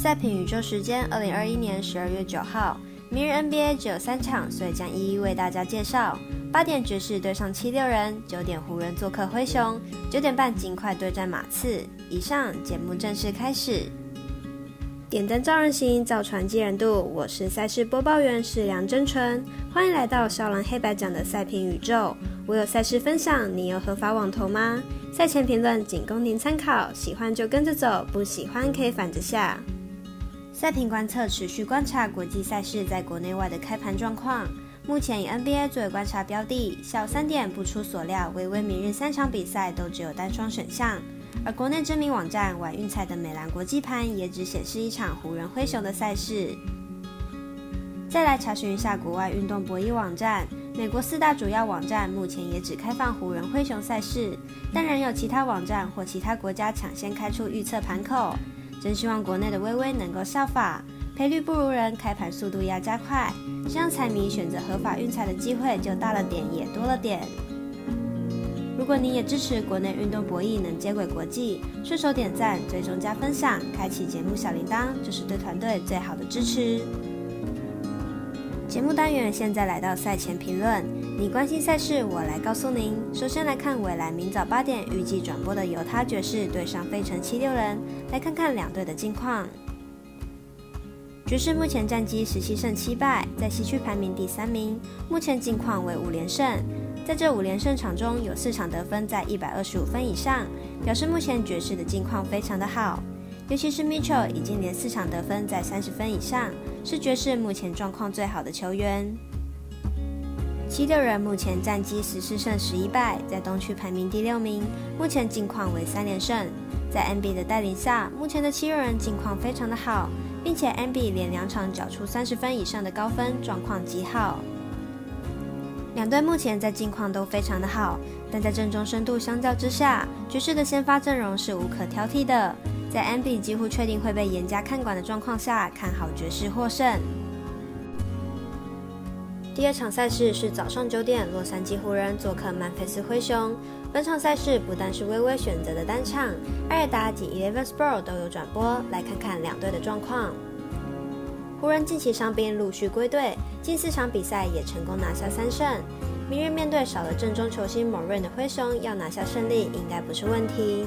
赛评宇宙时间，二零二一年十二月九号，明日 NBA 只有三场，所以将一一为大家介绍。八点爵士对上七六人，九点湖人做客灰熊，九点半尽快对战马刺。以上节目正式开始。点灯照人行，造船济人度。我是赛事播报员是梁真纯，欢迎来到少狼黑白奖的赛评宇宙。我有赛事分享，你有合法网投吗？赛前评论仅供您参考，喜欢就跟着走，不喜欢可以反着下。赛评观测持续观察国际赛事在国内外的开盘状况。目前以 NBA 作为观察标的，下午三点不出所料，微微明日三场比赛都只有单双选项。而国内知名网站玩运彩的美兰国际盘也只显示一场湖人灰熊的赛事。再来查询一下国外运动博弈网站，美国四大主要网站目前也只开放湖人灰熊赛事，但仍有其他网站或其他国家抢先开出预测盘口。真希望国内的微微能够效法，赔率不如人，开盘速度要加快，这样彩迷选择合法运彩的机会就大了点，也多了点。如果你也支持国内运动博弈能接轨国际，顺手点赞、追踪加分享，开启节目小铃铛，就是对团队最好的支持。节目单元现在来到赛前评论，你关心赛事，我来告诉您。首先来看未来明早八点预计转播的犹他爵士对上费城七六人，来看看两队的近况。爵士目前战绩十七胜七败，在西区排名第三名，目前近况为五连胜。在这五连胜场中，有四场得分在一百二十五分以上，表示目前爵士的近况非常的好。尤其是 Mitchell 已经连四场得分在三十分以上，是爵士目前状况最好的球员。七六人目前战绩十四胜十一败，在东区排名第六名，目前近况为三连胜。在 NB 的带领下，目前的七六人近况非常的好，并且 NB 连两场缴出三十分以上的高分，状况极好。两队目前在近况都非常的好，但在阵中深度相较之下，爵士的先发阵容是无可挑剔的。在 NB 几乎确定会被严加看管的状况下，看好爵士获胜。第二场赛事是早上九点，洛杉矶湖人做客曼菲斯灰熊。本场赛事不但是微微选择的单场，艾尔达及 Eleven Sport 都有转播，来看看两队的状况。湖人近期伤兵陆续归队，近四场比赛也成功拿下三胜。明日面对少了正中球星某瑞的灰熊，要拿下胜利应该不是问题。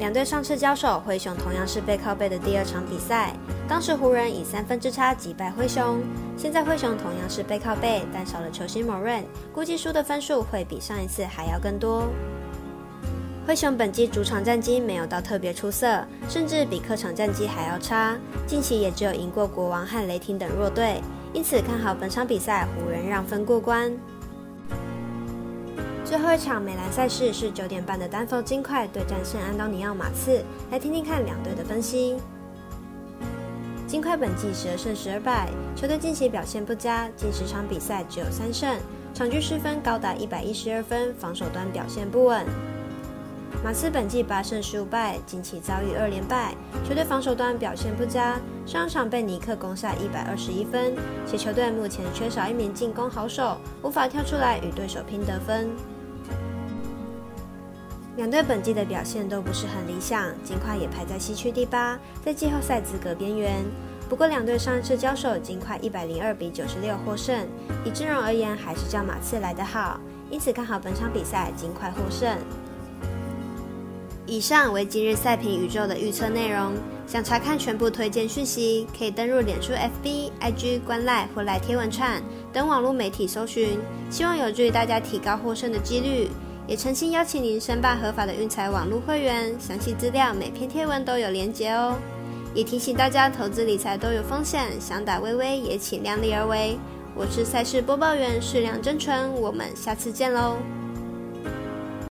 两队上次交手，灰熊同样是背靠背的第二场比赛，当时湖人以三分之差击败灰熊。现在灰熊同样是背靠背，但少了球星某人，估计输的分数会比上一次还要更多。灰熊本季主场战绩没有到特别出色，甚至比客场战绩还要差，近期也只有赢过国王和雷霆等弱队，因此看好本场比赛湖人让分过关。最后一场美兰赛事是九点半的丹佛金块对战圣安东尼奥马刺，来听听看两队的分析。金块本季十二胜十二败，球队近期表现不佳，近十场比赛只有三胜，场均失分高达一百一十二分，防守端表现不稳。马刺本季八胜十五败，近期遭遇二连败，球队防守端表现不佳，上场被尼克攻下一百二十一分，且球队目前缺少一名进攻好手，无法跳出来与对手拼得分。两队本季的表现都不是很理想，金块也排在西区第八，在季后赛资格边缘。不过两队上一次交手，金块一百零二比九十六获胜，以阵容而言还是较马刺来得好，因此看好本场比赛金块获胜。以上为今日赛评宇宙的预测内容，想查看全部推荐讯息，可以登入脸书、FB、IG、观赖或来贴文串等网络媒体搜寻，希望有助于大家提高获胜的几率。也诚心邀请您申办合法的运财网络会员，详细资料每篇贴文都有连结哦。也提醒大家，投资理财都有风险，想打微微也请量力而为。我是赛事播报员，适量真纯，我们下次见喽。